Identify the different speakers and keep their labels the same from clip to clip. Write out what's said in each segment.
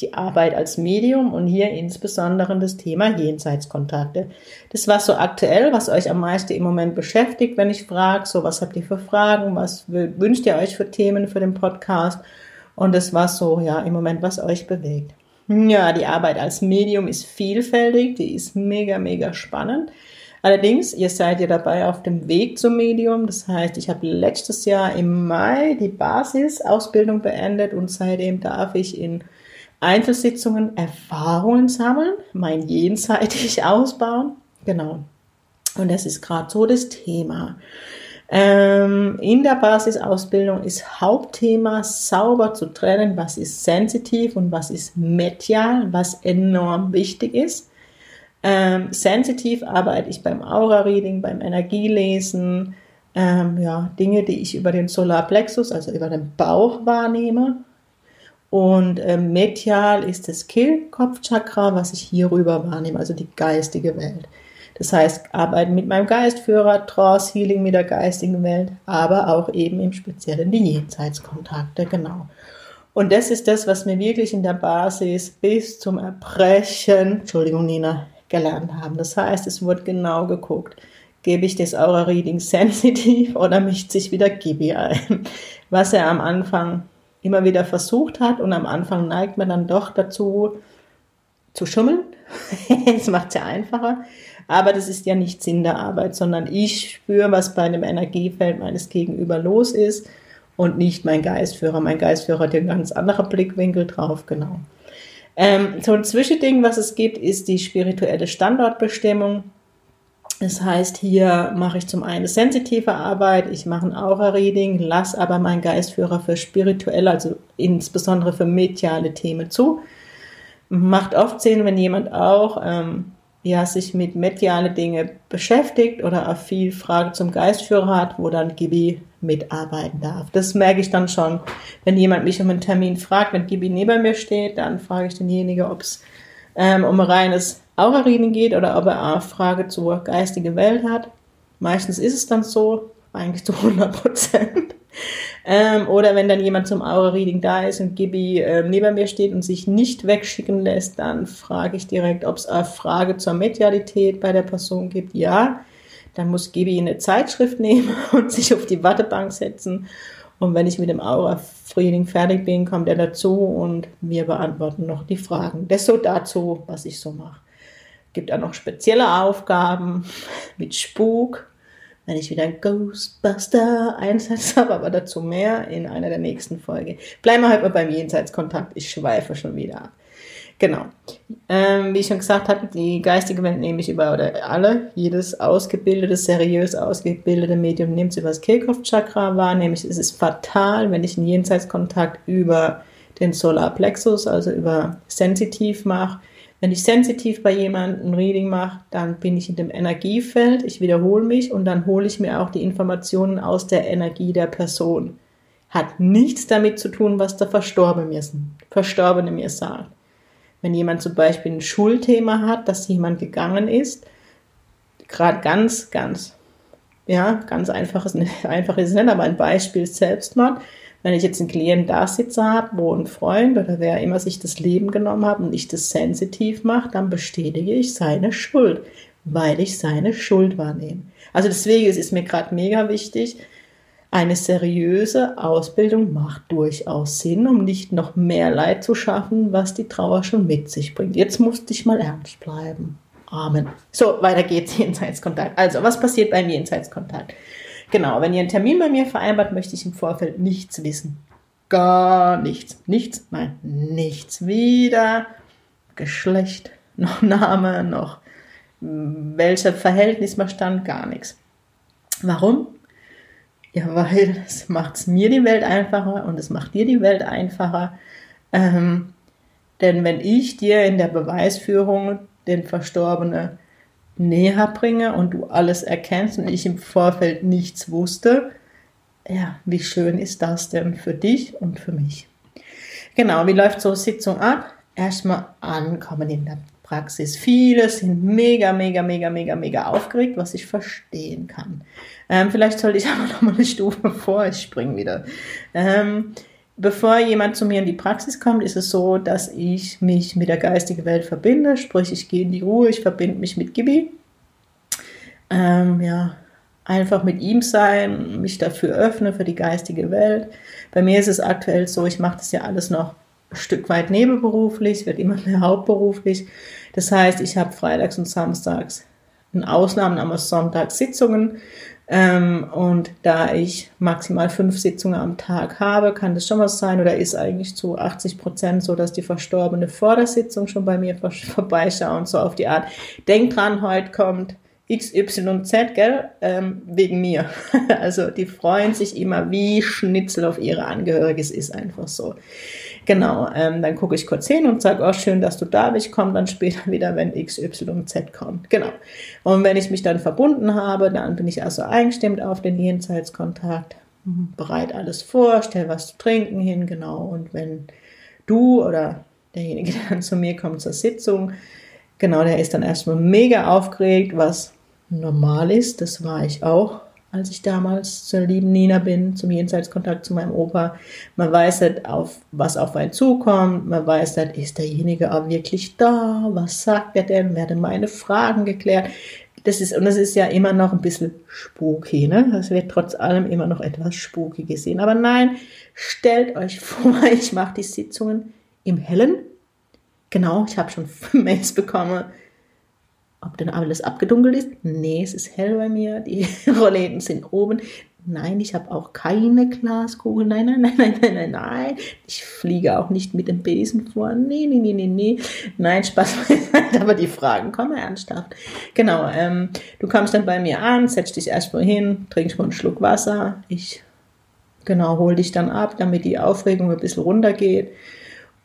Speaker 1: die Arbeit als Medium und hier insbesondere das Thema Jenseitskontakte. Das war so aktuell, was euch am meisten im Moment beschäftigt, wenn ich frage, so was habt ihr für Fragen, was wünscht ihr euch für Themen für den Podcast? Und das war so, ja, im Moment, was euch bewegt. Ja, die Arbeit als Medium ist vielfältig, die ist mega, mega spannend. Allerdings, ihr seid ja dabei auf dem Weg zum Medium. Das heißt, ich habe letztes Jahr im Mai die Basisausbildung beendet und seitdem darf ich in Einzelsitzungen Erfahrungen sammeln, mein jenseitig ausbauen. Genau. Und das ist gerade so das Thema. Ähm, in der Basisausbildung ist Hauptthema sauber zu trennen, was ist sensitiv und was ist medial, was enorm wichtig ist. Ähm, sensitiv arbeite ich beim Aura-Reading, beim Energielesen, ähm, ja, Dinge, die ich über den Solarplexus, also über den Bauch wahrnehme. Und ähm, medial ist das Kehlkopfchakra, was ich hierüber wahrnehme, also die geistige Welt. Das heißt, arbeiten mit meinem Geistführer, Trance, Healing mit der geistigen Welt, aber auch eben im Speziellen die Jenseitskontakte, genau. Und das ist das, was mir wirklich in der Basis bis zum Erbrechen, Entschuldigung, Nina, gelernt haben. Das heißt, es wurde genau geguckt, gebe ich das Aura-Reading sensitiv oder mischt sich wieder Gibi ein, was er am Anfang immer wieder versucht hat und am Anfang neigt man dann doch dazu zu schummeln. das macht es ja einfacher. Aber das ist ja nicht Sinn der Arbeit, sondern ich spüre, was bei einem Energiefeld meines Gegenüber los ist und nicht mein Geistführer. Mein Geistführer hat ja einen ganz anderen Blickwinkel drauf, genau. Ähm, so ein Zwischending, was es gibt, ist die spirituelle Standortbestimmung. Das heißt, hier mache ich zum einen sensitive Arbeit, ich mache ein Aura-Reading, lasse aber meinen Geistführer für spirituelle, also insbesondere für mediale Themen zu. Macht oft Sinn, wenn jemand auch ähm, ja, sich mit mediale Dinge beschäftigt oder auch viel Frage zum Geistführer hat, wo dann Gibi mitarbeiten darf. Das merke ich dann schon, wenn jemand mich um einen Termin fragt, wenn Gibi neben mir steht, dann frage ich denjenigen, ob es ähm, um ein reines Aura-Reading geht oder ob er eine Frage zur geistigen Welt hat. Meistens ist es dann so, eigentlich zu 100 Prozent. Ähm, oder wenn dann jemand zum Aura-Reading da ist und Gibi äh, neben mir steht und sich nicht wegschicken lässt, dann frage ich direkt, ob es eine Frage zur Medialität bei der Person gibt. Ja, dann muss Gibi eine Zeitschrift nehmen und sich auf die Wartebank setzen. Und wenn ich mit dem Aura-Reading fertig bin, kommt er dazu und wir beantworten noch die Fragen. Das so dazu, was ich so mache. Gibt auch noch spezielle Aufgaben mit Spuk wenn ich wieder einen Ghostbuster-Einsatz habe, aber dazu mehr in einer der nächsten Folge. Bleiben wir heute mal beim Jenseitskontakt. Ich schweife schon wieder ab. Genau. Ähm, wie ich schon gesagt habe, die geistige Welt nehme ich über, oder alle, jedes ausgebildete, seriös ausgebildete Medium nimmt es über das Kehlkopfchakra wahr, nämlich es ist fatal, wenn ich einen Jenseitskontakt über den Solarplexus, also über sensitiv mache, wenn ich sensitiv bei jemandem ein Reading mache, dann bin ich in dem Energiefeld, ich wiederhole mich und dann hole ich mir auch die Informationen aus der Energie der Person. Hat nichts damit zu tun, was der Verstorbene mir, Verstorbene mir sagt. Wenn jemand zum Beispiel ein Schulthema hat, dass jemand gegangen ist, gerade ganz, ganz, ja, ganz einfaches, einfach ist es nicht, aber ein Beispiel Selbstmord, wenn ich jetzt einen Klienten da sitzen habe, wo ein Freund oder wer immer sich das Leben genommen hat und ich das sensitiv mache, dann bestätige ich seine Schuld, weil ich seine Schuld wahrnehme. Also deswegen ist es mir gerade mega wichtig, eine seriöse Ausbildung macht durchaus Sinn, um nicht noch mehr Leid zu schaffen, was die Trauer schon mit sich bringt. Jetzt musste ich mal ernst bleiben. Amen. So, weiter geht's, Jenseitskontakt. Also, was passiert beim Jenseitskontakt? Genau, wenn ihr einen Termin bei mir vereinbart, möchte ich im Vorfeld nichts wissen. Gar nichts. Nichts, nein, nichts. Weder Geschlecht, noch Name, noch welcher Verhältnis man stand, gar nichts. Warum? Ja, weil es macht mir die Welt einfacher und es macht dir die Welt einfacher. Ähm, denn wenn ich dir in der Beweisführung den Verstorbenen näher bringe und du alles erkennst und ich im Vorfeld nichts wusste, ja, wie schön ist das denn für dich und für mich? Genau, wie läuft so eine Sitzung ab? Erstmal ankommen in der Praxis. Viele sind mega, mega, mega, mega, mega aufgeregt, was ich verstehen kann. Ähm, vielleicht sollte ich aber noch mal eine Stufe vor, ich springe wieder. Ähm, bevor jemand zu mir in die Praxis kommt, ist es so, dass ich mich mit der geistigen Welt verbinde, sprich ich gehe in die Ruhe, ich verbinde mich mit Gibi. Ähm, ja, einfach mit ihm sein, mich dafür öffne für die geistige Welt. Bei mir ist es aktuell so, ich mache das ja alles noch ein Stück weit nebenberuflich, wird immer mehr hauptberuflich. Das heißt, ich habe freitags und samstags in Ausnahmen aber sonntags Sitzungen. Ähm, und da ich maximal fünf Sitzungen am Tag habe, kann das schon was sein oder ist eigentlich zu 80 Prozent so, dass die Verstorbene vor der Sitzung schon bei mir vorbeischauen, so auf die Art. Denk dran, heute kommt XYZ, gell, ähm, wegen mir. also die freuen sich immer wie Schnitzel auf ihre Angehörige, es ist einfach so. Genau, ähm, dann gucke ich kurz hin und sage, oh schön, dass du da bist, komm dann später wieder, wenn XYZ kommt. Genau. Und wenn ich mich dann verbunden habe, dann bin ich also eingestimmt auf den Jenseitskontakt, bereit alles vor, stell was zu trinken hin, genau. Und wenn du oder derjenige, der dann zu mir kommt zur Sitzung, genau, der ist dann erstmal mega aufgeregt, was normal ist, das war ich auch als ich damals zur lieben Nina bin, zum Jenseitskontakt zu meinem Opa. Man weiß halt, auf, was auf einen zukommt. Man weiß halt, ist derjenige auch wirklich da? Was sagt er denn? Werden meine Fragen geklärt? Das ist, und das ist ja immer noch ein bisschen spooky, ne? Das wird trotz allem immer noch etwas spooky gesehen. Aber nein, stellt euch vor, ich mache die Sitzungen im Hellen. Genau, ich habe schon Mails bekommen ob denn alles abgedunkelt ist? Nee, es ist hell bei mir. Die Rollläden sind oben. Nein, ich habe auch keine Glaskugel. Nein, nein, nein, nein, nein, nein, nein. Ich fliege auch nicht mit dem Besen vor. Nee, nee, nee, nee, nee. Nein, Spaß aber die Fragen kommen ernsthaft. Genau, ähm, du kommst dann bei mir an, setzt dich erstmal hin, trinkst mal einen Schluck Wasser. Ich, genau, hol dich dann ab, damit die Aufregung ein bisschen runtergeht.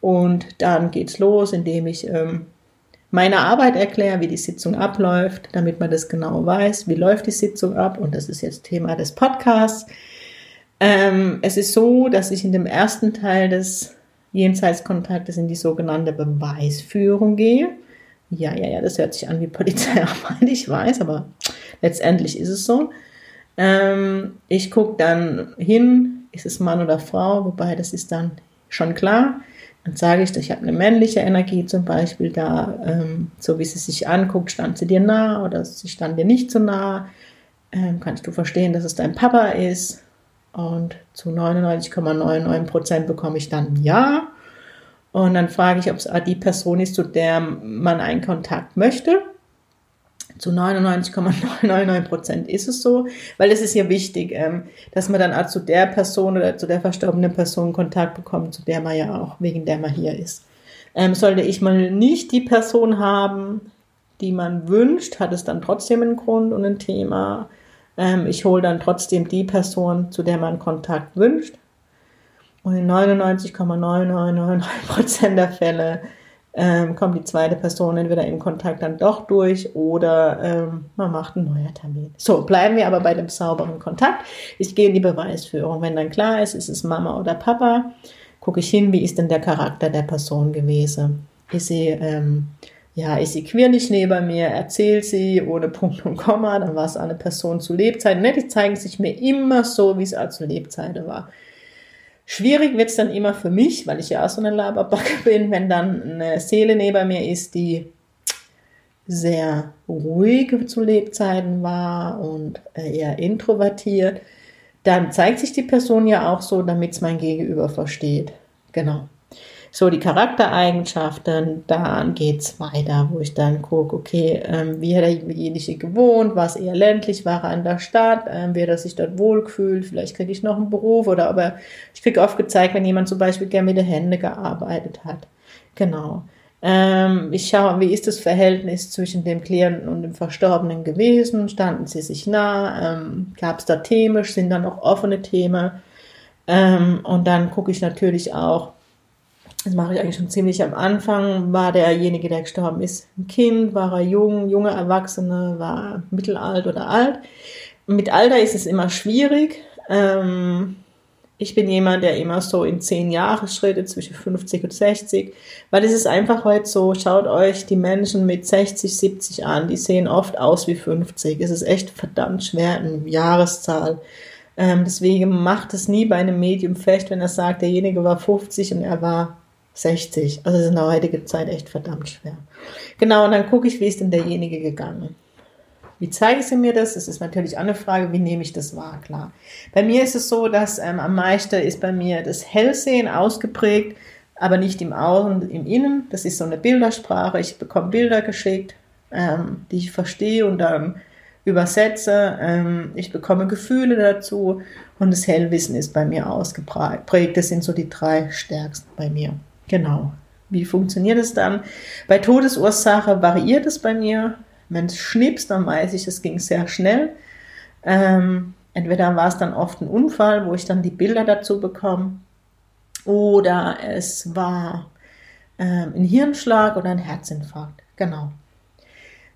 Speaker 1: Und dann geht's los, indem ich ähm, meine Arbeit erkläre, wie die Sitzung abläuft, damit man das genau weiß, wie läuft die Sitzung ab. Und das ist jetzt Thema des Podcasts. Ähm, es ist so, dass ich in dem ersten Teil des Jenseitskontaktes in die sogenannte Beweisführung gehe. Ja, ja, ja, das hört sich an wie Polizeiarbeit, ich weiß, aber letztendlich ist es so. Ähm, ich gucke dann hin, ist es Mann oder Frau, wobei das ist dann schon klar. Dann sage ich, ich habe eine männliche Energie zum Beispiel da, ähm, so wie sie sich anguckt, stand sie dir nah oder sie stand dir nicht so nah. Ähm, kannst du verstehen, dass es dein Papa ist? Und zu 99,99 Prozent bekomme ich dann Ja. Und dann frage ich, ob es die Person ist, zu der man einen Kontakt möchte zu 99,999 Prozent ist es so, weil es ist ja wichtig, ähm, dass man dann auch zu der Person oder zu der verstorbenen Person Kontakt bekommt, zu der man ja auch, wegen der man hier ist. Ähm, sollte ich mal nicht die Person haben, die man wünscht, hat es dann trotzdem einen Grund und ein Thema. Ähm, ich hole dann trotzdem die Person, zu der man Kontakt wünscht. Und in 99,999 Prozent der Fälle ähm, kommt die zweite Person entweder im Kontakt dann doch durch oder ähm, man macht einen neuen Termin. So, bleiben wir aber bei dem sauberen Kontakt. Ich gehe in die Beweisführung. Wenn dann klar ist, ist es Mama oder Papa, gucke ich hin, wie ist denn der Charakter der Person gewesen. Ist sie, ähm, ja, ist sie quirlig neben mir, erzählt sie ohne Punkt und Komma, dann war es eine Person zu Lebzeiten. Ne? Die zeigen sich mir immer so, wie es auch zu Lebzeiten war. Schwierig wird es dann immer für mich, weil ich ja auch so eine Laberbacke bin, wenn dann eine Seele neben mir ist, die sehr ruhig zu Lebzeiten war und äh, eher introvertiert, dann zeigt sich die Person ja auch so, damit es mein Gegenüber versteht. Genau so die Charaktereigenschaften, dann geht's weiter, wo ich dann gucke, okay, ähm, wie hat derjenige gewohnt, war eher ländlich, war er an der Stadt, ähm, wie hat er sich dort wohlgefühlt, vielleicht kriege ich noch einen Beruf oder aber ich kriege oft gezeigt, wenn jemand zum Beispiel gerne mit den Händen gearbeitet hat. Genau. Ähm, ich schaue, wie ist das Verhältnis zwischen dem Klienten und dem Verstorbenen gewesen? Standen sie sich nah? Ähm, Gab es da Themen? Sind da noch offene Themen? Ähm, und dann gucke ich natürlich auch, das mache ich eigentlich schon ziemlich am Anfang, war derjenige, der gestorben ist, ein Kind, war er jung, junge Erwachsene, war mittelalt oder alt. Mit Alter ist es immer schwierig. Ähm, ich bin jemand, der immer so in zehn Jahresschritte zwischen 50 und 60, weil es ist einfach heute so, schaut euch die Menschen mit 60, 70 an, die sehen oft aus wie 50. Es ist echt verdammt schwer, eine Jahreszahl. Ähm, deswegen macht es nie bei einem Medium fest, wenn er sagt, derjenige war 50 und er war 60. Also ist in der heutigen Zeit echt verdammt schwer. Genau, und dann gucke ich, wie ist denn derjenige gegangen. Wie zeige sie mir das? Das ist natürlich auch eine Frage, wie nehme ich das wahr, klar. Bei mir ist es so, dass ähm, am meisten ist bei mir das Hellsehen ausgeprägt, aber nicht im Außen, im Innen. Das ist so eine Bildersprache. Ich bekomme Bilder geschickt, ähm, die ich verstehe und dann übersetze. Ähm, ich bekomme Gefühle dazu und das Hellwissen ist bei mir ausgeprägt. Das sind so die drei stärksten bei mir. Genau. Wie funktioniert es dann? Bei Todesursache variiert es bei mir. Wenn es schnipst, dann weiß ich, es ging sehr schnell. Ähm, entweder war es dann oft ein Unfall, wo ich dann die Bilder dazu bekomme, oder es war ähm, ein Hirnschlag oder ein Herzinfarkt. Genau.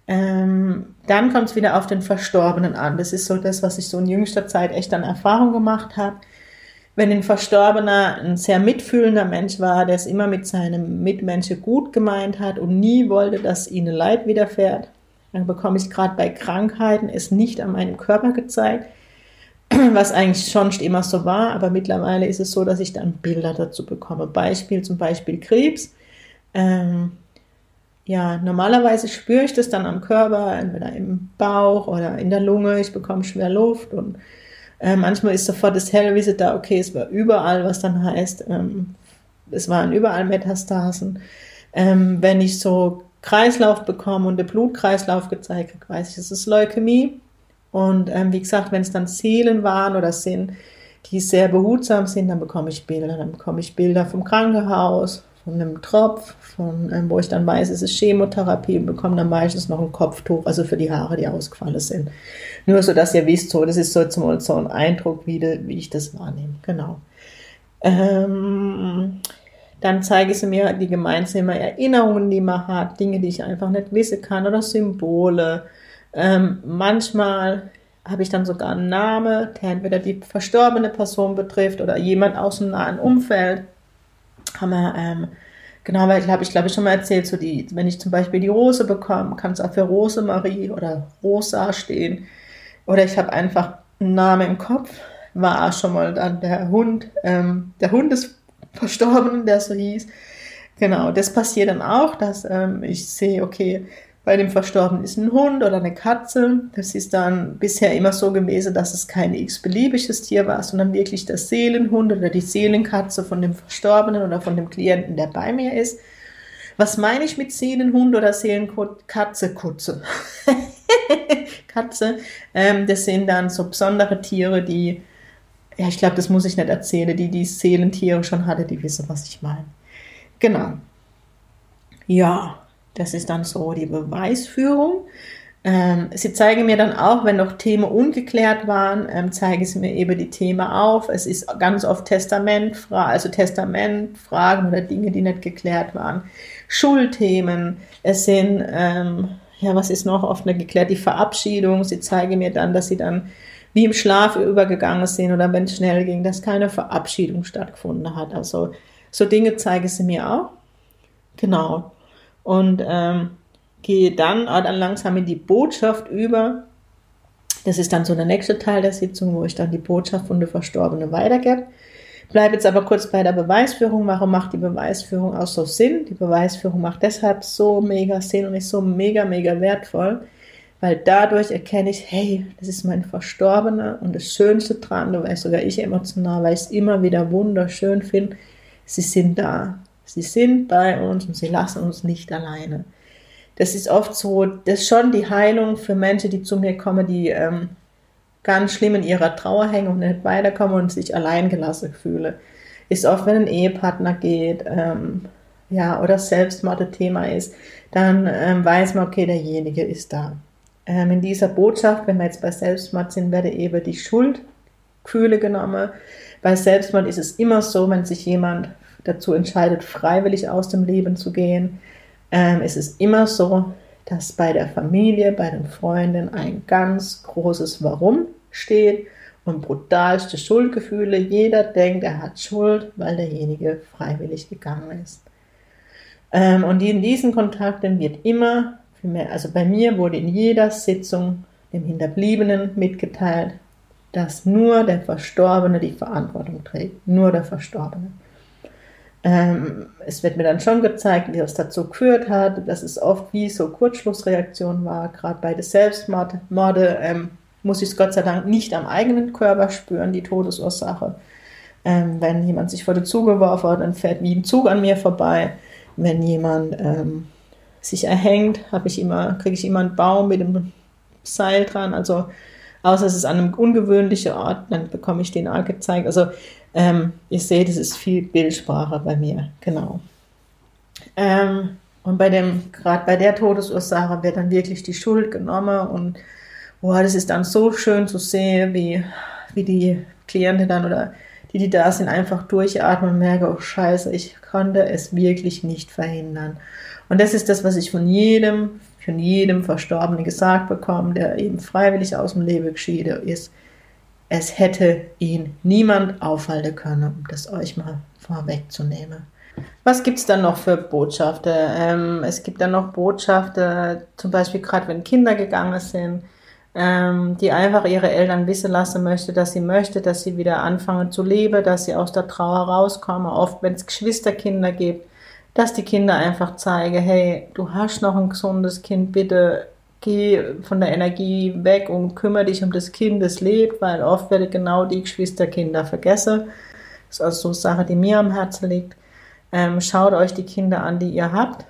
Speaker 1: Ähm, dann kommt es wieder auf den Verstorbenen an. Das ist so das, was ich so in jüngster Zeit echt an Erfahrung gemacht habe. Wenn ein Verstorbener ein sehr mitfühlender Mensch war, der es immer mit seinem Mitmenschen gut gemeint hat und nie wollte, dass ihnen Leid widerfährt, dann bekomme ich gerade bei Krankheiten es nicht an meinem Körper gezeigt, was eigentlich schon immer so war, aber mittlerweile ist es so, dass ich dann Bilder dazu bekomme. Beispiel zum Beispiel Krebs. Ähm, ja, normalerweise spüre ich das dann am Körper, entweder im Bauch oder in der Lunge. Ich bekomme schwer Luft und äh, manchmal ist sofort das Hellwissen da, okay, es war überall, was dann heißt, ähm, es waren überall Metastasen. Ähm, wenn ich so Kreislauf bekomme und der Blutkreislauf gezeigt hat, weiß ich, es ist Leukämie. Und ähm, wie gesagt, wenn es dann Seelen waren oder sind, die sehr behutsam sind, dann bekomme ich Bilder. Dann bekomme ich Bilder vom Krankenhaus, von einem Tropf, von, ähm, wo ich dann weiß, es ist Chemotherapie und bekomme dann meistens noch ein Kopftuch, also für die Haare, die ausgefallen sind. Nur so, dass ihr wisst, so, das ist so, so ein Eindruck, wie, de, wie ich das wahrnehme. Genau. Ähm, dann zeige ich mir die gemeinsamen Erinnerungen, die man hat, Dinge, die ich einfach nicht wissen kann oder Symbole. Ähm, manchmal habe ich dann sogar einen Namen, der entweder die verstorbene Person betrifft oder jemand aus dem nahen Umfeld. Haben wir, ähm, genau, weil ich glaube, ich glaube, ich schon mal erzählt, so die, wenn ich zum Beispiel die Rose bekomme, kann es auch für Rosemarie oder Rosa stehen. Oder ich habe einfach einen Namen im Kopf, war schon mal dann der Hund, ähm, der Hund des Verstorbenen, der so hieß. Genau, das passiert dann auch, dass ähm, ich sehe, okay, bei dem Verstorbenen ist ein Hund oder eine Katze. Das ist dann bisher immer so gewesen, dass es kein x-beliebiges Tier war, sondern wirklich der Seelenhund oder die Seelenkatze von dem Verstorbenen oder von dem Klienten, der bei mir ist. Was meine ich mit Seelenhund oder Seelenkatze? Kutze. Katze. Ähm, das sind dann so besondere Tiere, die ja, ich glaube, das muss ich nicht erzählen. Die, die Seelentiere schon hatte, die wissen, was ich meine. Genau. Ja, das ist dann so die Beweisführung. Ähm, sie zeigen mir dann auch, wenn noch Themen ungeklärt waren, ähm, zeigen sie mir eben die Themen auf. Es ist ganz oft Testamentfragen, also Testamentfragen oder Dinge, die nicht geklärt waren. Schulthemen. Es sind, ähm, ja, was ist noch oft nicht geklärt? Die Verabschiedung. Sie zeigen mir dann, dass sie dann wie im Schlaf übergegangen sind oder wenn es schnell ging, dass keine Verabschiedung stattgefunden hat. Also so Dinge zeigen sie mir auch. Genau. Und ähm, gehe dann, auch dann langsam in die Botschaft über. Das ist dann so der nächste Teil der Sitzung, wo ich dann die Botschaft von der Verstorbenen weitergebe. Bleibe jetzt aber kurz bei der Beweisführung. Warum macht die Beweisführung auch so Sinn? Die Beweisführung macht deshalb so mega Sinn und ist so mega, mega wertvoll, weil dadurch erkenne ich, hey, das ist mein Verstorbener und das Schönste dran, da war sogar ich emotional, weil ich es immer wieder wunderschön finde, sie sind da, sie sind bei uns und sie lassen uns nicht alleine. Das ist oft so, das ist schon die Heilung für Menschen, die zu mir kommen, die ähm, ganz schlimm in ihrer Trauer hängen und nicht weiterkommen und sich alleingelassen fühlen. Ist oft, wenn ein Ehepartner geht, ähm, ja, oder Selbstmord ein Thema ist, dann ähm, weiß man, okay, derjenige ist da ähm, in dieser Botschaft, wenn wir jetzt bei Selbstmord sind, werde eben die Schuldgefühle genommen. Bei Selbstmord ist es immer so, wenn sich jemand dazu entscheidet, freiwillig aus dem Leben zu gehen, ähm, ist es immer so, dass bei der Familie, bei den Freunden ein ganz großes Warum steht und brutalste Schuldgefühle. Jeder denkt, er hat Schuld, weil derjenige freiwillig gegangen ist. Ähm, und in diesen Kontakten wird immer, also bei mir wurde in jeder Sitzung dem Hinterbliebenen mitgeteilt, dass nur der Verstorbene die Verantwortung trägt, nur der Verstorbene. Ähm, es wird mir dann schon gezeigt, wie das dazu geführt hat, dass es oft wie so Kurzschlussreaktion war. Gerade bei den Selbstmorde ähm, muss ich es Gott sei Dank nicht am eigenen Körper spüren, die Todesursache. Ähm, wenn jemand sich vor den Zug geworfen hat, dann fährt wie ein Zug an mir vorbei. Wenn jemand ähm, sich erhängt, ich immer, kriege ich immer einen Baum mit einem Seil dran. Also außer es ist an einem ungewöhnlichen Ort, dann bekomme ich den auch gezeigt. Also ähm, ihr seht, es ist viel Bildsprache bei mir, genau. Ähm, und bei dem, gerade bei der Todesursache wird dann wirklich die Schuld genommen und boah, das ist dann so schön zu sehen, wie, wie die Klienten dann oder die, die da sind, einfach durchatmen und merken, oh Scheiße, ich konnte es wirklich nicht verhindern. Und das ist das, was ich von jedem, von jedem Verstorbenen gesagt bekomme, der eben freiwillig aus dem Leben geschieden ist es hätte ihn niemand aufhalten können, um das euch mal vorwegzunehmen. Was gibt es dann noch für Botschaften? Ähm, es gibt dann noch Botschaften, zum Beispiel gerade wenn Kinder gegangen sind, ähm, die einfach ihre Eltern wissen lassen möchte, dass sie möchte, dass sie wieder anfangen zu leben, dass sie aus der Trauer rauskommen. Oft, wenn es Geschwisterkinder gibt, dass die Kinder einfach zeigen, hey, du hast noch ein gesundes Kind, bitte geh von der Energie weg und kümmere dich um das Kind, das lebt, weil oft werde genau die Geschwisterkinder vergessen. Das ist also so eine Sache, die mir am Herzen liegt. Ähm, schaut euch die Kinder an, die ihr habt.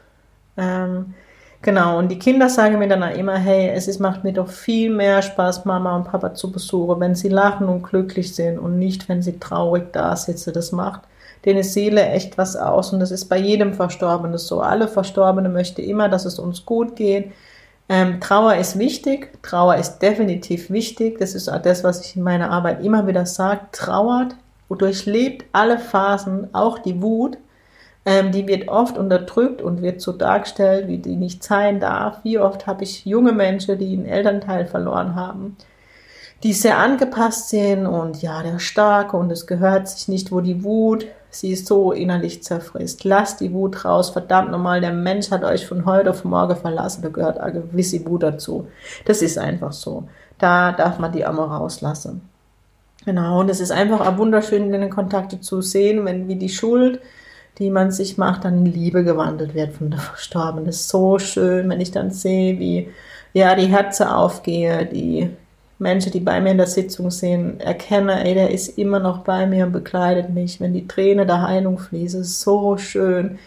Speaker 1: Ähm, genau, und die Kinder sagen mir dann auch immer, hey, es ist, macht mir doch viel mehr Spaß, Mama und Papa zu besuchen, wenn sie lachen und glücklich sind und nicht, wenn sie traurig da sitzen. Das macht denen Seele echt was aus und das ist bei jedem Verstorbenen so. Alle Verstorbenen möchten immer, dass es uns gut geht ähm, Trauer ist wichtig, Trauer ist definitiv wichtig. Das ist auch das, was ich in meiner Arbeit immer wieder sage. Trauert und durchlebt alle Phasen, auch die Wut. Ähm, die wird oft unterdrückt und wird so dargestellt, wie die nicht sein darf. Wie oft habe ich junge Menschen, die einen Elternteil verloren haben, die sehr angepasst sind und ja, der Starke und es gehört sich nicht, wo die Wut Sie ist so innerlich zerfrisst. Lasst die Wut raus. Verdammt nochmal, der Mensch hat euch von heute auf morgen verlassen. Da gehört eine gewisse Wut dazu. Das ist einfach so. Da darf man die einmal rauslassen. Genau, und es ist einfach wunderschön, in den Kontakte zu sehen, wenn wie die Schuld, die man sich macht, dann in Liebe gewandelt wird von der Verstorbenen. Das ist so schön, wenn ich dann sehe, wie ja die Herzen aufgehe, die Menschen, die bei mir in der Sitzung sind, erkenne, ey, der ist immer noch bei mir und begleitet mich. Wenn die Träne der Heilung fließen, ist so schön.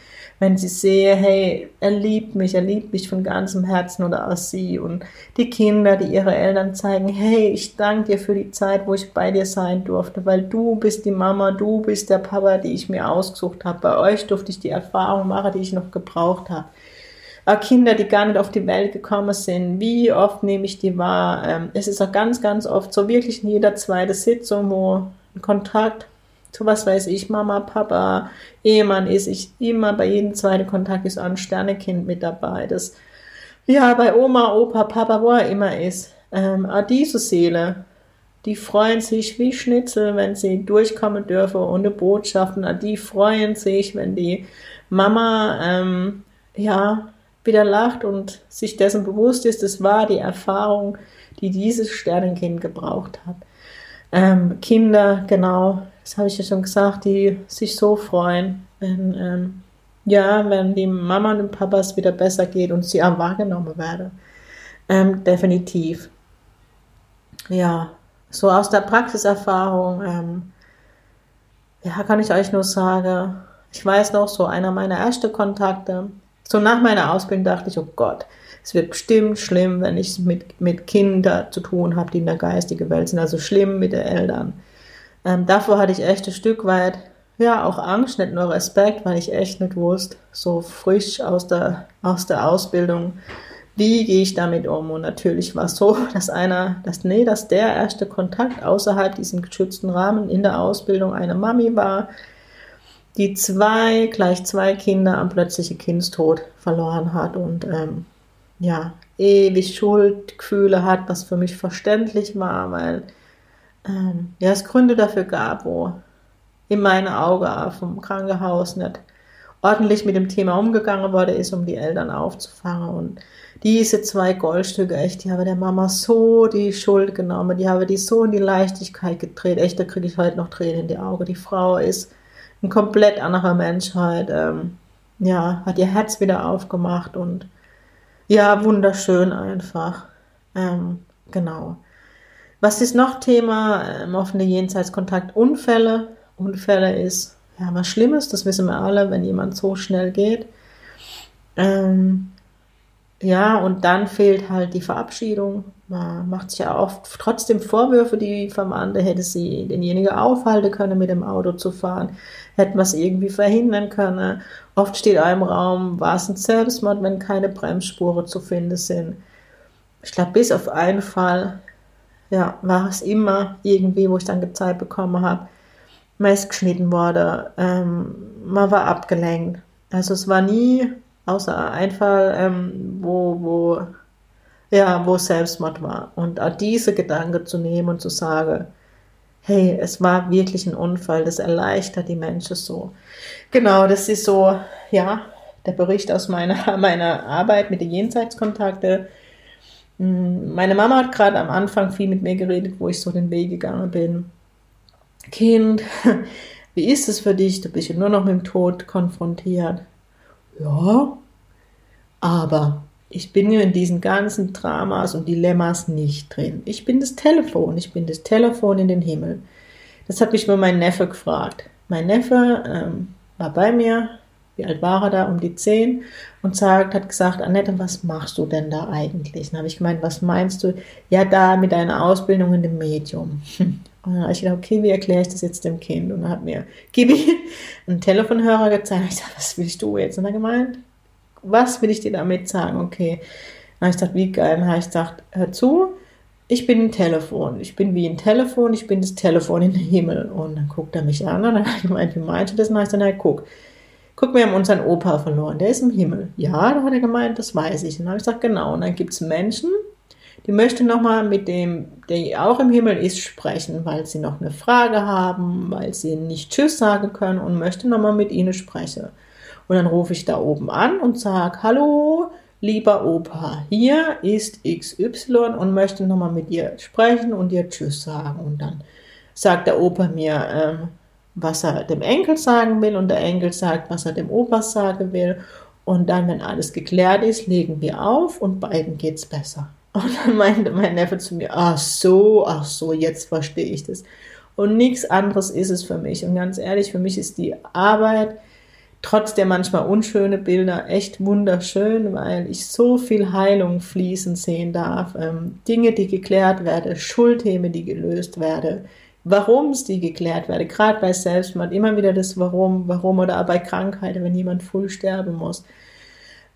Speaker 1: Wenn sie sehe, hey, er liebt mich, er liebt mich von ganzem Herzen oder auch sie. Und die Kinder, die ihre Eltern zeigen, hey, ich danke dir für die Zeit, wo ich bei dir sein durfte, weil du bist die Mama, du bist der Papa, die ich mir ausgesucht habe. Bei euch durfte ich die Erfahrung machen, die ich noch gebraucht habe. Kinder, die gar nicht auf die Welt gekommen sind, wie oft nehme ich die wahr? Ähm, es ist auch ganz, ganz oft so wirklich in jeder zweite Sitzung, wo ein Kontakt zu was weiß ich, Mama, Papa, Ehemann ist, ich immer bei jedem zweiten Kontakt ist auch ein Sternekind mit dabei. Das, ja, bei Oma, Opa, Papa, wo er immer ist. Ähm, auch diese Seele, die freuen sich wie Schnitzel, wenn sie durchkommen dürfen ohne Botschaften. Auch die freuen sich, wenn die Mama, ähm, ja, wieder lacht und sich dessen bewusst ist, es war die Erfahrung, die dieses Sternenkind gebraucht hat. Ähm, Kinder, genau, das habe ich ja schon gesagt, die sich so freuen, wenn, ähm, ja, wenn die Mama und den Papas wieder besser geht und sie auch wahrgenommen werden. Ähm, definitiv. Ja, so aus der Praxiserfahrung, ähm, ja, kann ich euch nur sagen, ich weiß noch, so einer meiner ersten Kontakte, so nach meiner Ausbildung dachte ich, oh Gott, es wird bestimmt schlimm, wenn ich mit, mit Kindern zu tun habe, die in der geistigen Welt sind, also schlimm mit den Eltern. Ähm, davor hatte ich echt ein Stück weit, ja, auch Angst, nicht nur Respekt, weil ich echt nicht wusste, so frisch aus der, aus der Ausbildung, wie gehe ich damit um? Und natürlich war es so, dass einer, dass, nee, dass der erste Kontakt außerhalb diesem geschützten Rahmen in der Ausbildung eine Mami war, die zwei, gleich zwei Kinder am plötzlichen Kindstod verloren hat und ähm, ja, ewig Schuldgefühle hat, was für mich verständlich war, weil ähm, ja, es Gründe dafür gab, wo in meinen Augen vom Krankenhaus nicht ordentlich mit dem Thema umgegangen worden ist, um die Eltern aufzufangen. Und diese zwei Goldstücke, echt, die habe der Mama so die Schuld genommen, die habe die so in die Leichtigkeit gedreht. Echt, da kriege ich heute noch Tränen in die Augen. Die Frau ist ein komplett anderer Menschheit. Ähm, ja, hat ihr Herz wieder aufgemacht und ja, wunderschön einfach. Ähm, genau. Was ist noch Thema? Ähm, offene Jenseitskontakt, Unfälle. Unfälle ist ja was Schlimmes, das wissen wir alle, wenn jemand so schnell geht. Ähm, ja, und dann fehlt halt die Verabschiedung. Man macht sich ja oft trotzdem Vorwürfe, die Verwandte, hätte sie denjenigen aufhalten können, mit dem Auto zu fahren, hätten wir es irgendwie verhindern können. Oft steht einem Raum, war es ein Selbstmord, wenn keine Bremsspuren zu finden sind. Ich glaube, bis auf einen Fall, ja, war es immer irgendwie, wo ich dann gezeigt bekommen habe, man ist geschnitten worden, ähm, man war abgelenkt. Also es war nie außer ein Fall, ähm, wo, wo, ja, wo Selbstmord war. Und auch diese Gedanken zu nehmen und zu sagen, hey, es war wirklich ein Unfall, das erleichtert die Menschen so. Genau, das ist so, ja, der Bericht aus meiner, meiner Arbeit mit den Jenseitskontakten. Hm, meine Mama hat gerade am Anfang viel mit mir geredet, wo ich so den Weg gegangen bin. Kind, wie ist es für dich? Du bist ja nur noch mit dem Tod konfrontiert. Ja, aber ich bin ja in diesen ganzen Dramas und Dilemmas nicht drin. Ich bin das Telefon, ich bin das Telefon in den Himmel. Das hat mich mal mein Neffe gefragt. Mein Neffe ähm, war bei mir, wie alt war er da, um die zehn, und sagt, hat gesagt, Annette, was machst du denn da eigentlich? Dann habe ich gemeint, was meinst du? Ja, da mit deiner Ausbildung in dem Medium. Und dann habe ich gedacht, okay, wie erkläre ich das jetzt dem Kind? Und dann hat mir Gibi einen Telefonhörer gezeigt. Ich sage, was willst du jetzt? Und er gemeint, was will ich dir damit sagen? Okay. Dann habe ich gedacht, wie geil. Dann habe ich gesagt, hör zu, ich bin ein Telefon. Ich bin wie ein Telefon, ich bin das Telefon in den Himmel. Und dann guckt er mich an und dann habe ich gemeint, wie meinst du das? Und dann habe ich gesagt, guck, guck, wir haben unseren Opa verloren, der ist im Himmel. Ja, da hat er gemeint, das weiß ich. Und dann habe ich gesagt, genau. Und dann gibt es Menschen, die möchten nochmal mit dem, der auch im Himmel ist, sprechen, weil sie noch eine Frage haben, weil sie nicht Tschüss sagen können und möchten nochmal mit ihnen sprechen. Und dann rufe ich da oben an und sage, hallo, lieber Opa, hier ist XY und möchte nochmal mit dir sprechen und dir Tschüss sagen. Und dann sagt der Opa mir, ähm, was er dem Enkel sagen will und der Enkel sagt, was er dem Opa sagen will. Und dann, wenn alles geklärt ist, legen wir auf und beiden geht's besser. Und dann meinte mein Neffe zu mir, ach so, ach so, jetzt verstehe ich das. Und nichts anderes ist es für mich. Und ganz ehrlich, für mich ist die Arbeit trotz der manchmal unschöne Bilder echt wunderschön, weil ich so viel Heilung fließen sehen darf. Ähm, Dinge, die geklärt werden, Schuldthemen, die gelöst werden, warum es die geklärt werden, gerade bei Selbstmord, immer wieder das Warum, warum oder auch bei Krankheiten, wenn jemand früh sterben muss.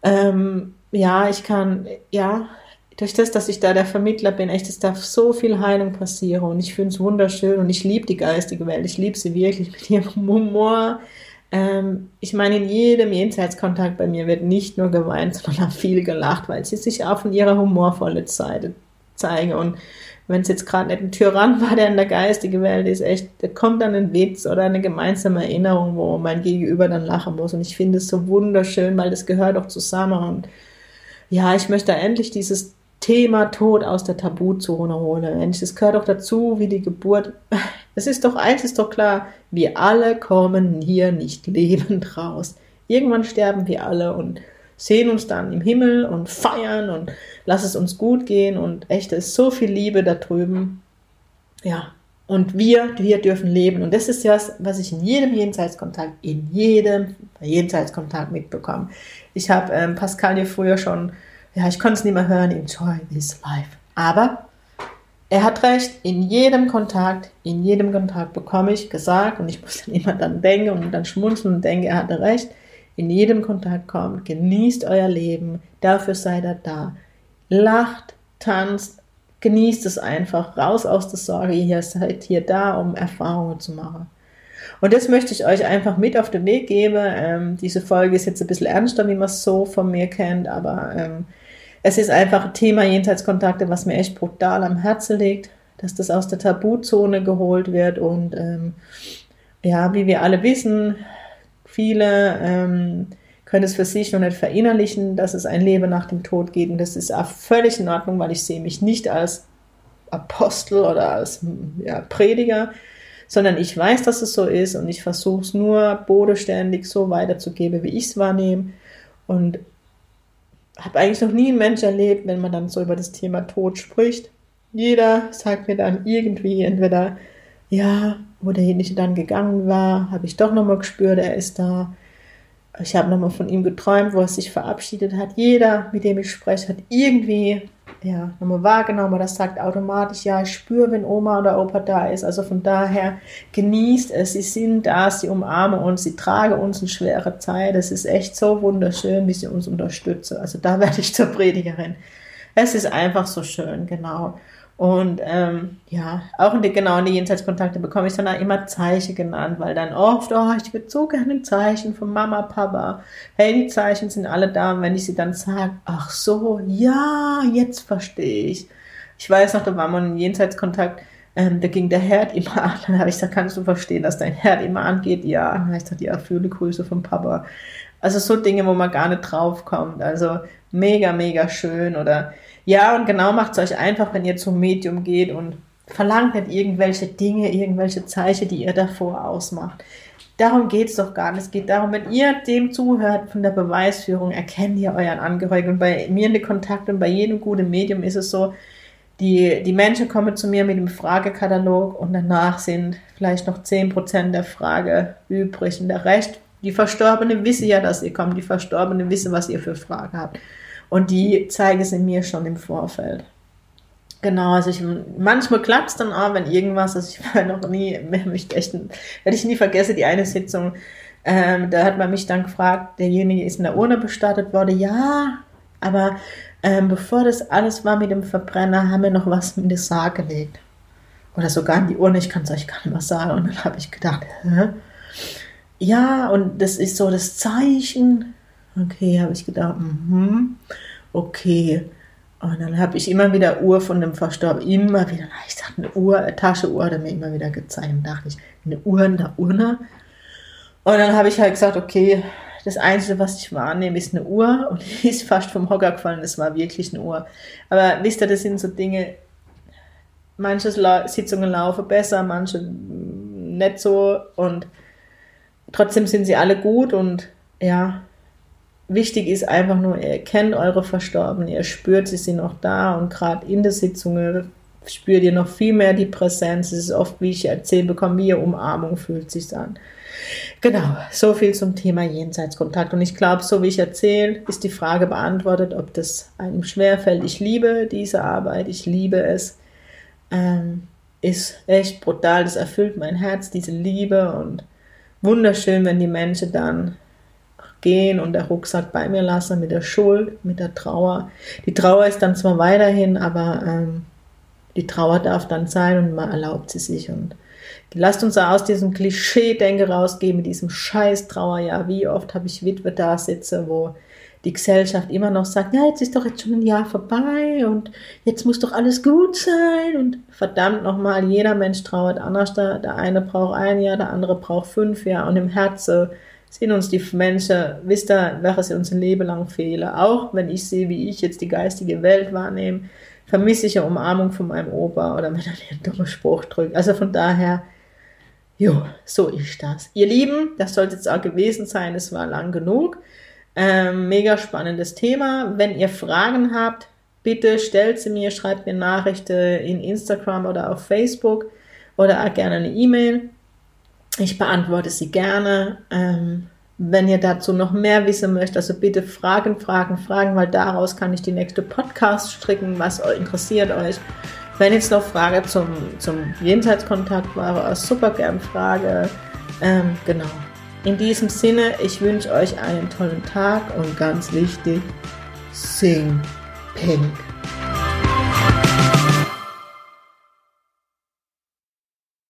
Speaker 1: Ähm, ja, ich kann, ja, durch das, dass ich da der Vermittler bin, echt, es darf so viel Heilung passieren und ich finde es wunderschön und ich liebe die geistige Welt, ich liebe sie wirklich mit ihrem Humor, ähm, ich meine, in jedem Jenseitskontakt bei mir wird nicht nur geweint, sondern auch viel gelacht, weil sie sich auch von ihrer humorvollen Seite zeigen. Und wenn es jetzt gerade nicht ein Tyrann war, der in der geistigen Welt ist, echt, da kommt dann ein Witz oder eine gemeinsame Erinnerung, wo mein Gegenüber dann lachen muss. Und ich finde es so wunderschön, weil das gehört doch zusammen. Und ja, ich möchte endlich dieses Thema Tod aus der Tabuzone holen. Mensch, das gehört doch dazu, wie die Geburt. Es ist doch eins ist doch klar, wir alle kommen hier nicht lebend raus. Irgendwann sterben wir alle und sehen uns dann im Himmel und feiern und lass es uns gut gehen und echt, es ist so viel Liebe da drüben. Ja, und wir, wir dürfen leben. Und das ist was, was ich in jedem Jenseitskontakt, in jedem Jenseitskontakt mitbekomme. Ich habe ähm, Pascal hier früher schon ja, ich konnte es nicht mehr hören, enjoy this life. Aber er hat recht, in jedem Kontakt, in jedem Kontakt bekomme ich gesagt, und ich muss dann immer dann denken und dann schmunzeln und denke, er hatte recht, in jedem Kontakt kommt, genießt euer Leben, dafür seid ihr da. Lacht, tanzt, genießt es einfach, raus aus der Sorge, ihr seid hier da, um Erfahrungen zu machen. Und das möchte ich euch einfach mit auf den Weg geben. Ähm, diese Folge ist jetzt ein bisschen ernster, wie man es so von mir kennt, aber ähm, es ist einfach ein Thema Jenseitskontakte, was mir echt brutal am Herzen liegt, dass das aus der Tabuzone geholt wird und ähm, ja, wie wir alle wissen, viele ähm, können es für sich noch nicht verinnerlichen, dass es ein Leben nach dem Tod geht und das ist auch völlig in Ordnung, weil ich sehe mich nicht als Apostel oder als ja, Prediger, sondern ich weiß, dass es so ist und ich versuche es nur bodenständig so weiterzugeben, wie ich es wahrnehme und habe eigentlich noch nie einen Mensch erlebt, wenn man dann so über das Thema Tod spricht. Jeder sagt mir dann irgendwie entweder, ja, wo derjenige dann gegangen war, habe ich doch nochmal gespürt, er ist da. Ich habe nochmal von ihm geträumt, wo er sich verabschiedet hat. Jeder, mit dem ich spreche, hat irgendwie ja, nochmal wahrgenommen oder sagt automatisch, ja, ich spüre, wenn Oma oder Opa da ist. Also von daher genießt es, sie sind da, sie umarmen uns, sie tragen uns in schwere Zeit. Es ist echt so wunderschön, wie sie uns unterstützen. Also da werde ich zur Predigerin. Es ist einfach so schön, genau. Und ähm, ja, auch in die, genau in die Jenseitskontakte bekomme ich dann immer Zeichen genannt, weil dann oft, oh, ich würde so gerne ein Zeichen von Mama, Papa. Hey, die Zeichen sind alle da. Und wenn ich sie dann sage, ach so, ja, jetzt verstehe ich. Ich weiß noch, da war man in Jenseitskontakt, ähm, da ging der Herd immer an. Dann habe ich gesagt, kannst du verstehen, dass dein Herd immer angeht? Ja. Dann habe ich gesagt, ja, fühle Grüße von Papa. Also so Dinge, wo man gar nicht drauf kommt. Also mega, mega schön. Oder ja, und genau macht es euch einfach, wenn ihr zum Medium geht und verlangt nicht irgendwelche Dinge, irgendwelche Zeichen, die ihr davor ausmacht. Darum geht es doch gar nicht. Es geht darum, wenn ihr dem zuhört von der Beweisführung, erkennt ihr euren Angehörigen. Und bei mir in den Kontakt und bei jedem guten Medium ist es so, die, die Menschen kommen zu mir mit dem Fragekatalog und danach sind vielleicht noch 10% der Frage übrig. Und der Rest, die Verstorbenen wissen ja, dass ihr kommt. Die Verstorbenen wissen, was ihr für Fragen habt. Und die zeige sie mir schon im Vorfeld. Genau, also ich, manchmal klappt es dann auch, wenn irgendwas, also ich war noch nie, mich echt, werde ich nie vergessen, die eine Sitzung, ähm, da hat man mich dann gefragt, derjenige ist in der Urne bestattet worden, ja, aber ähm, bevor das alles war mit dem Verbrenner, haben wir noch was in den Sarg gelegt. Oder sogar in die Urne, ich kann es euch gar nicht mehr sagen. Und dann habe ich gedacht, hä? Ja, und das ist so das Zeichen, Okay, habe ich gedacht, mhm, okay. Und dann habe ich immer wieder Uhr von dem Verstorbenen, immer wieder, ich dachte, eine Uhr, eine Taschenuhr, hat er mir immer wieder gezeigt. Und dachte ich, eine Uhr in der Urne. Und dann habe ich halt gesagt, okay, das Einzige, was ich wahrnehme, ist eine Uhr. Und die ist fast vom Hocker gefallen, es war wirklich eine Uhr. Aber wisst ihr, das sind so Dinge, manche Sitzungen laufen besser, manche nicht so. Und trotzdem sind sie alle gut und ja, wichtig ist einfach nur, ihr kennt eure Verstorbenen, ihr spürt, sie sind noch da und gerade in der Sitzung spürt ihr noch viel mehr die Präsenz. Es ist oft, wie ich erzählt bekomme, wie ihr Umarmung fühlt sich an. Genau, so viel zum Thema Jenseitskontakt. Und ich glaube, so wie ich erzähle, ist die Frage beantwortet, ob das einem schwerfällt. Ich liebe diese Arbeit, ich liebe es. Ähm, ist echt brutal, das erfüllt mein Herz, diese Liebe und wunderschön, wenn die Menschen dann gehen und der Rucksack bei mir lassen mit der Schuld, mit der Trauer. Die Trauer ist dann zwar weiterhin, aber ähm, die Trauer darf dann sein und man erlaubt sie sich und lasst uns aus diesem Klischee-Denke rausgehen mit diesem scheiß Trauerjahr. Wie oft habe ich Witwe da sitze, wo die Gesellschaft immer noch sagt, ja, jetzt ist doch jetzt schon ein Jahr vorbei und jetzt muss doch alles gut sein und verdammt nochmal, jeder Mensch trauert anders. Der, der eine braucht ein Jahr, der andere braucht fünf Jahre und im Herzen sind uns die Menschen, wisst ihr, welches unser Leben lang fehlen. Auch wenn ich sehe, wie ich jetzt die geistige Welt wahrnehme, vermisse ich eine Umarmung von meinem Opa oder wenn er einen dummen Spruch drückt. Also von daher, jo, so ist das. Ihr Lieben, das sollte jetzt auch gewesen sein, es war lang genug. Ähm, mega spannendes Thema. Wenn ihr Fragen habt, bitte stellt sie mir, schreibt mir Nachrichten in Instagram oder auf Facebook oder auch gerne eine E-Mail. Ich beantworte sie gerne. Ähm, wenn ihr dazu noch mehr wissen möchtet, also bitte Fragen, Fragen, Fragen, weil daraus kann ich die nächste Podcast stricken, was interessiert euch. Wenn jetzt noch Frage zum, zum Jenseitskontakt war, super gern Frage. Ähm, genau. In diesem Sinne, ich wünsche euch einen tollen Tag und ganz wichtig, sing pink.